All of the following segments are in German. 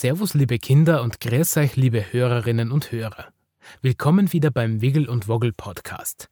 Servus, liebe Kinder und grüß euch, liebe Hörerinnen und Hörer. Willkommen wieder beim Wiggle und Woggle Podcast.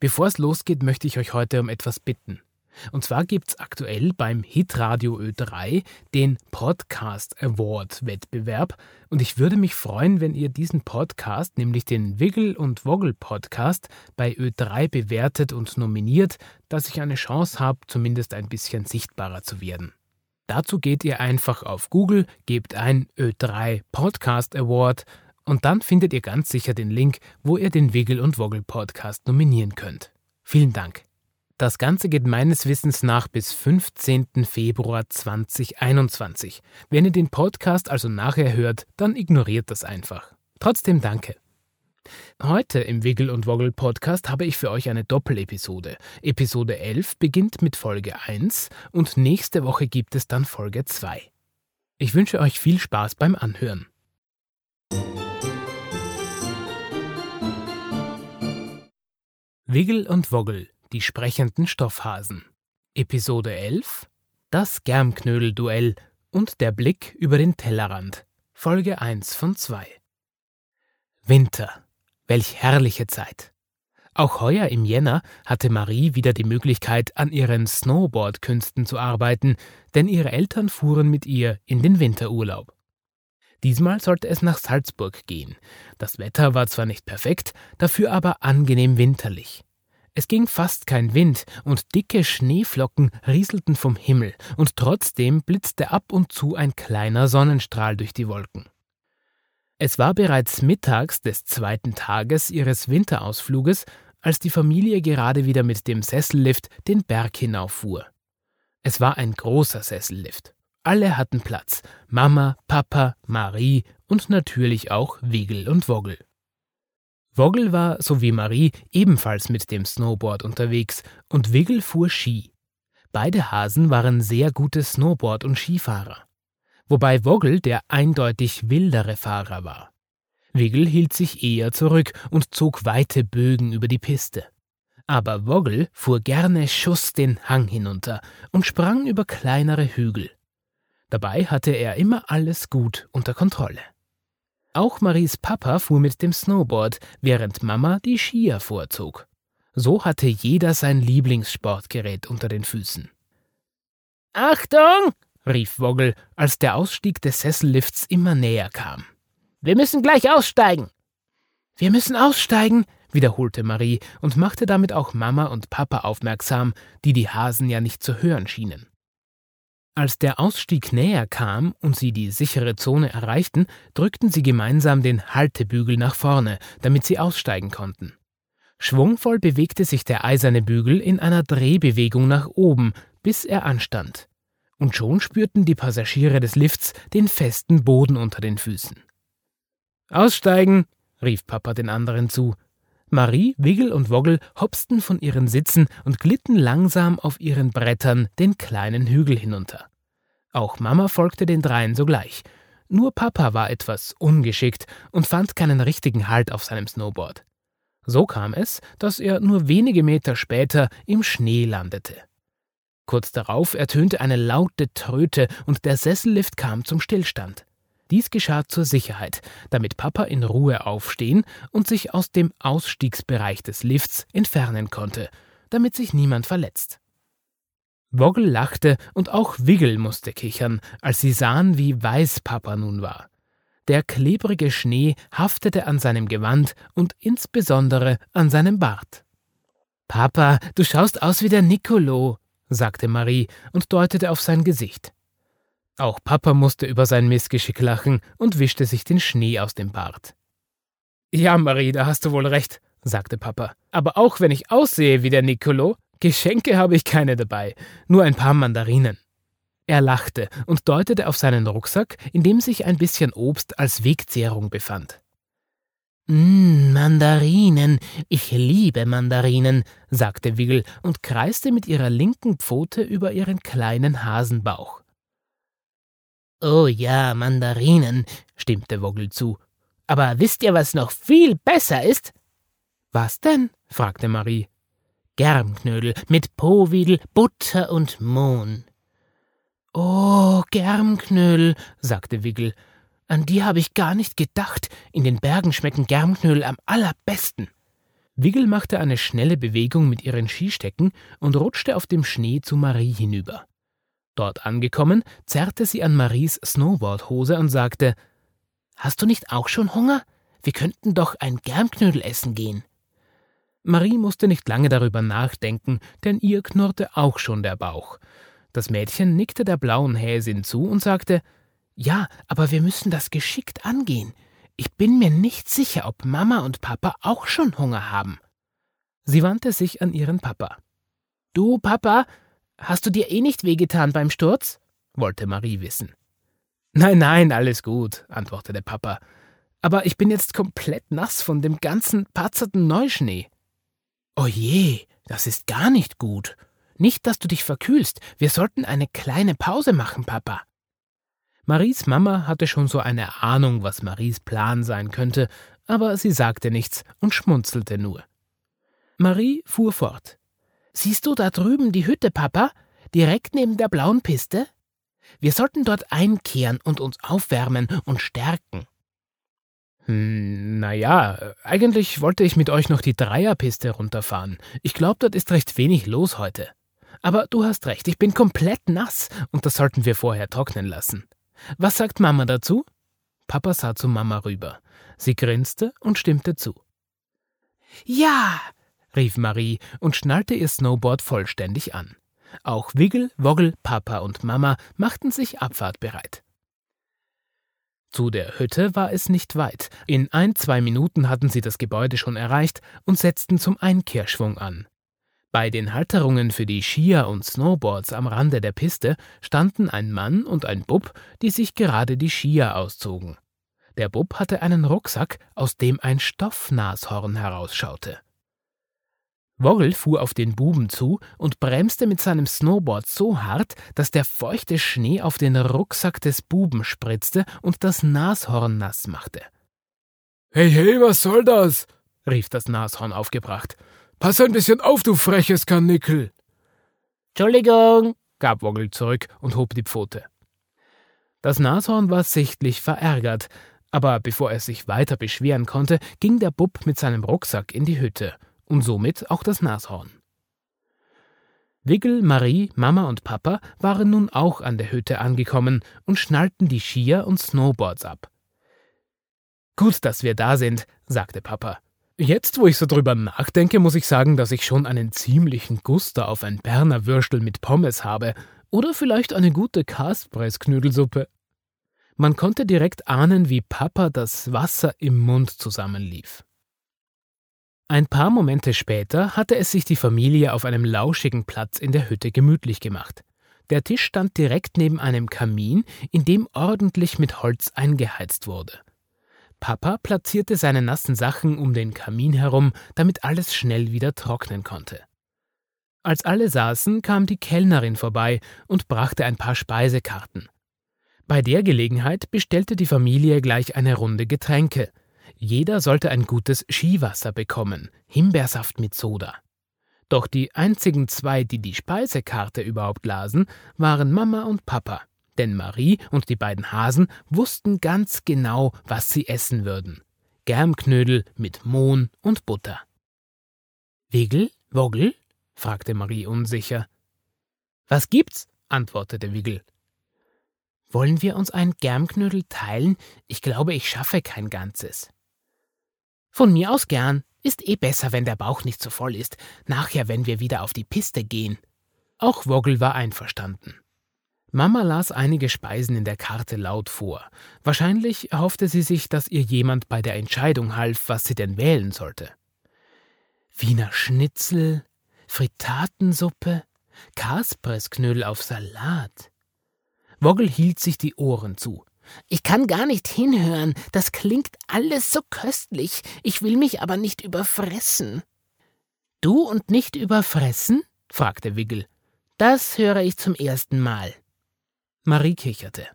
Bevor es losgeht, möchte ich euch heute um etwas bitten. Und zwar gibt es aktuell beim Hitradio Ö3 den Podcast Award Wettbewerb und ich würde mich freuen, wenn ihr diesen Podcast, nämlich den Wiggle und Woggle Podcast, bei Ö3 bewertet und nominiert, dass ich eine Chance habe, zumindest ein bisschen sichtbarer zu werden. Dazu geht ihr einfach auf Google, gebt ein Ö3 Podcast Award und dann findet ihr ganz sicher den Link, wo ihr den Wiggle und Woggle Podcast nominieren könnt. Vielen Dank. Das Ganze geht meines Wissens nach bis 15. Februar 2021. Wenn ihr den Podcast also nachher hört, dann ignoriert das einfach. Trotzdem danke. Heute im Wiggle und Woggle Podcast habe ich für euch eine Doppelepisode. Episode 11 beginnt mit Folge 1 und nächste Woche gibt es dann Folge 2. Ich wünsche euch viel Spaß beim Anhören. Wiggle und Woggle, die sprechenden Stoffhasen. Episode 11 Das Germknödel-Duell und der Blick über den Tellerrand. Folge 1 von 2. Winter. Welch herrliche Zeit. Auch heuer im Jänner hatte Marie wieder die Möglichkeit, an ihren Snowboard-Künsten zu arbeiten, denn ihre Eltern fuhren mit ihr in den Winterurlaub. Diesmal sollte es nach Salzburg gehen. Das Wetter war zwar nicht perfekt, dafür aber angenehm winterlich. Es ging fast kein Wind und dicke Schneeflocken rieselten vom Himmel, und trotzdem blitzte ab und zu ein kleiner Sonnenstrahl durch die Wolken. Es war bereits mittags des zweiten Tages ihres Winterausfluges, als die Familie gerade wieder mit dem Sessellift den Berg hinauffuhr. Es war ein großer Sessellift. Alle hatten Platz. Mama, Papa, Marie und natürlich auch Wiggle und Woggle. Woggle war, so wie Marie, ebenfalls mit dem Snowboard unterwegs und Wiggle fuhr Ski. Beide Hasen waren sehr gute Snowboard- und Skifahrer wobei Woggle der eindeutig wildere Fahrer war. Wiggle hielt sich eher zurück und zog weite Bögen über die Piste. Aber Woggle fuhr gerne Schuss den Hang hinunter und sprang über kleinere Hügel. Dabei hatte er immer alles gut unter Kontrolle. Auch Maries Papa fuhr mit dem Snowboard, während Mama die Skier vorzog. So hatte jeder sein Lieblingssportgerät unter den Füßen. Achtung! Rief Woggle, als der Ausstieg des Sessellifts immer näher kam. Wir müssen gleich aussteigen. Wir müssen aussteigen, wiederholte Marie und machte damit auch Mama und Papa aufmerksam, die die Hasen ja nicht zu hören schienen. Als der Ausstieg näher kam und sie die sichere Zone erreichten, drückten sie gemeinsam den Haltebügel nach vorne, damit sie aussteigen konnten. Schwungvoll bewegte sich der eiserne Bügel in einer Drehbewegung nach oben, bis er anstand und schon spürten die Passagiere des Lifts den festen Boden unter den Füßen. Aussteigen, rief Papa den anderen zu. Marie, Wiggle und Woggle hopsten von ihren Sitzen und glitten langsam auf ihren Brettern den kleinen Hügel hinunter. Auch Mama folgte den dreien sogleich. Nur Papa war etwas ungeschickt und fand keinen richtigen Halt auf seinem Snowboard. So kam es, dass er nur wenige Meter später im Schnee landete. Kurz darauf ertönte eine laute Tröte und der Sessellift kam zum Stillstand. Dies geschah zur Sicherheit, damit Papa in Ruhe aufstehen und sich aus dem Ausstiegsbereich des Lifts entfernen konnte, damit sich niemand verletzt. Woggle lachte und auch Wiggle musste kichern, als sie sahen, wie weiß Papa nun war. Der klebrige Schnee haftete an seinem Gewand und insbesondere an seinem Bart. Papa, du schaust aus wie der Nicolo, sagte Marie und deutete auf sein Gesicht. Auch Papa musste über sein Missgeschick lachen und wischte sich den Schnee aus dem Bart. Ja, Marie, da hast du wohl recht, sagte Papa. Aber auch wenn ich aussehe wie der Nicolo, Geschenke habe ich keine dabei, nur ein paar Mandarinen. Er lachte und deutete auf seinen Rucksack, in dem sich ein bisschen Obst als Wegzehrung befand. Mmm, Mandarinen. Ich liebe Mandarinen, sagte Wiggle und kreiste mit ihrer linken Pfote über ihren kleinen Hasenbauch. Oh ja, Mandarinen, stimmte Woggle zu. Aber wisst ihr, was noch viel besser ist? Was denn? fragte Marie. Germknödel mit Powidel, Butter und Mohn. Oh, Germknödel, sagte Wiggle An die habe ich gar nicht gedacht. In den Bergen schmecken Germknödel am allerbesten. Wiggle machte eine schnelle Bewegung mit ihren Skistecken und rutschte auf dem Schnee zu Marie hinüber. Dort angekommen, zerrte sie an Maries Snowboardhose und sagte: Hast du nicht auch schon Hunger? Wir könnten doch ein Germknödel essen gehen. Marie musste nicht lange darüber nachdenken, denn ihr knurrte auch schon der Bauch. Das Mädchen nickte der blauen Häsin zu und sagte: Ja, aber wir müssen das geschickt angehen. Ich bin mir nicht sicher, ob Mama und Papa auch schon Hunger haben. Sie wandte sich an ihren Papa. Du, Papa, hast du dir eh nicht wehgetan beim Sturz? wollte Marie wissen. Nein, nein, alles gut, antwortete Papa. Aber ich bin jetzt komplett nass von dem ganzen patzerten Neuschnee. Oh je, das ist gar nicht gut. Nicht, dass du dich verkühlst. Wir sollten eine kleine Pause machen, Papa. Maries Mama hatte schon so eine Ahnung, was Maries Plan sein könnte, aber sie sagte nichts und schmunzelte nur. Marie fuhr fort. Siehst du da drüben die Hütte, Papa? Direkt neben der blauen Piste? Wir sollten dort einkehren und uns aufwärmen und stärken. Hm, naja, eigentlich wollte ich mit euch noch die Dreierpiste runterfahren. Ich glaube, dort ist recht wenig los heute. Aber du hast recht, ich bin komplett nass und das sollten wir vorher trocknen lassen. Was sagt Mama dazu? Papa sah zu Mama rüber. Sie grinste und stimmte zu. Ja, rief Marie und schnallte ihr Snowboard vollständig an. Auch Wiggle, Woggle, Papa und Mama machten sich abfahrtbereit. Zu der Hütte war es nicht weit. In ein, zwei Minuten hatten sie das Gebäude schon erreicht und setzten zum Einkehrschwung an. Bei den Halterungen für die Skier und Snowboards am Rande der Piste standen ein Mann und ein Bub, die sich gerade die Skier auszogen. Der Bub hatte einen Rucksack, aus dem ein Stoffnashorn herausschaute. Worrel fuhr auf den Buben zu und bremste mit seinem Snowboard so hart, dass der feuchte Schnee auf den Rucksack des Buben spritzte und das Nashorn nass machte. Hey, hey, was soll das? rief das Nashorn aufgebracht. Pass ein bisschen auf, du freches Karnickel! Entschuldigung, gab Woggle zurück und hob die Pfote. Das Nashorn war sichtlich verärgert, aber bevor er sich weiter beschweren konnte, ging der Bub mit seinem Rucksack in die Hütte und somit auch das Nashorn. Wiggle, Marie, Mama und Papa waren nun auch an der Hütte angekommen und schnallten die Skier und Snowboards ab. Gut, dass wir da sind, sagte Papa. Jetzt, wo ich so drüber nachdenke, muss ich sagen, dass ich schon einen ziemlichen Guster auf ein Berner Würstel mit Pommes habe oder vielleicht eine gute Kaspressknödelsuppe. Man konnte direkt ahnen, wie Papa das Wasser im Mund zusammenlief. Ein paar Momente später hatte es sich die Familie auf einem lauschigen Platz in der Hütte gemütlich gemacht. Der Tisch stand direkt neben einem Kamin, in dem ordentlich mit Holz eingeheizt wurde. Papa platzierte seine nassen Sachen um den Kamin herum, damit alles schnell wieder trocknen konnte. Als alle saßen, kam die Kellnerin vorbei und brachte ein paar Speisekarten. Bei der Gelegenheit bestellte die Familie gleich eine Runde Getränke. Jeder sollte ein gutes Skiwasser bekommen, Himbeersaft mit Soda. Doch die einzigen zwei, die die Speisekarte überhaupt lasen, waren Mama und Papa denn Marie und die beiden Hasen wussten ganz genau, was sie essen würden. Germknödel mit Mohn und Butter. Wiggle? Woggel? fragte Marie unsicher. Was gibt's? antwortete Wiggle. Wollen wir uns ein Germknödel teilen? Ich glaube, ich schaffe kein ganzes. Von mir aus gern. Ist eh besser, wenn der Bauch nicht so voll ist. Nachher, wenn wir wieder auf die Piste gehen. Auch Woggel war einverstanden. Mama las einige Speisen in der Karte laut vor. Wahrscheinlich erhoffte sie sich, dass ihr jemand bei der Entscheidung half, was sie denn wählen sollte. Wiener Schnitzel, Fritatensuppe, Kaspressknödel auf Salat. Woggel hielt sich die Ohren zu. Ich kann gar nicht hinhören, das klingt alles so köstlich, ich will mich aber nicht überfressen. Du und nicht überfressen? fragte Wiggle. Das höre ich zum ersten Mal. Marie kicherte.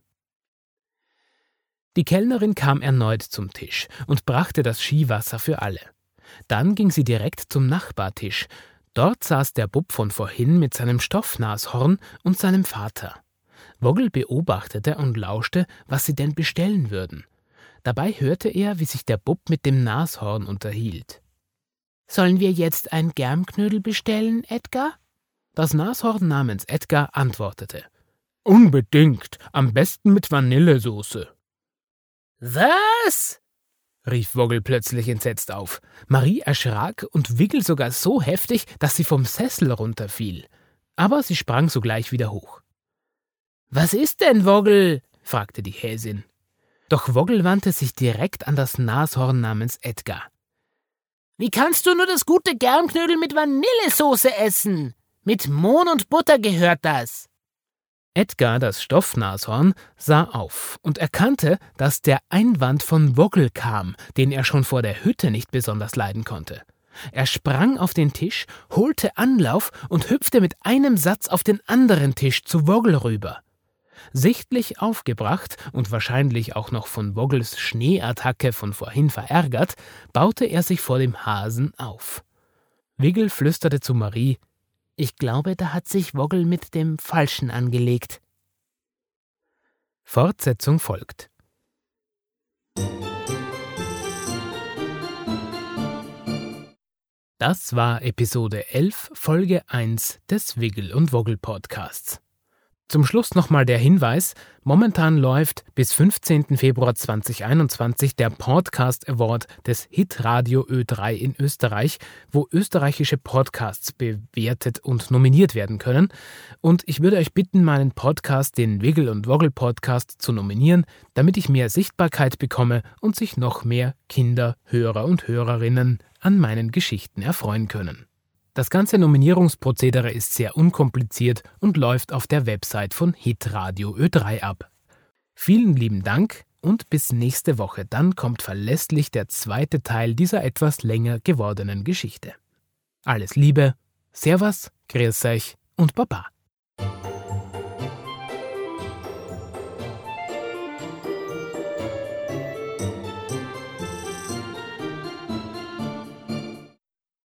Die Kellnerin kam erneut zum Tisch und brachte das Skiwasser für alle. Dann ging sie direkt zum Nachbartisch. Dort saß der Bub von vorhin mit seinem Stoffnashorn und seinem Vater. Woggle beobachtete und lauschte, was sie denn bestellen würden. Dabei hörte er, wie sich der Bub mit dem Nashorn unterhielt. Sollen wir jetzt ein Germknödel bestellen, Edgar? Das Nashorn namens Edgar antwortete. Unbedingt, am besten mit Vanillesoße. Was? rief Woggle plötzlich entsetzt auf. Marie erschrak und Wiggle sogar so heftig, dass sie vom Sessel runterfiel. Aber sie sprang sogleich wieder hoch. Was ist denn, Woggle? fragte die Häsin. Doch Woggle wandte sich direkt an das Nashorn namens Edgar. Wie kannst du nur das gute Germknödel mit Vanillesoße essen? Mit Mohn und Butter gehört das. Edgar, das Stoffnashorn, sah auf und erkannte, dass der Einwand von Woggle kam, den er schon vor der Hütte nicht besonders leiden konnte. Er sprang auf den Tisch, holte Anlauf und hüpfte mit einem Satz auf den anderen Tisch zu Woggle rüber. Sichtlich aufgebracht und wahrscheinlich auch noch von Woggles Schneeattacke von vorhin verärgert, baute er sich vor dem Hasen auf. Wiggle flüsterte zu Marie Ich glaube, da hat sich Woggle mit dem Falschen angelegt. Fortsetzung folgt. Das war Episode 11, Folge 1 des Wiggle und Woggle Podcasts. Zum Schluss nochmal der Hinweis, momentan läuft bis 15. Februar 2021 der Podcast Award des Hitradio Ö3 in Österreich, wo österreichische Podcasts bewertet und nominiert werden können. Und ich würde euch bitten, meinen Podcast, den Wiggle und Woggle Podcast, zu nominieren, damit ich mehr Sichtbarkeit bekomme und sich noch mehr Kinder, Hörer und Hörerinnen an meinen Geschichten erfreuen können. Das ganze Nominierungsprozedere ist sehr unkompliziert und läuft auf der Website von Hitradio Ö3 ab. Vielen lieben Dank und bis nächste Woche, dann kommt verlässlich der zweite Teil dieser etwas länger gewordenen Geschichte. Alles Liebe, Servus, Grüß euch und Baba.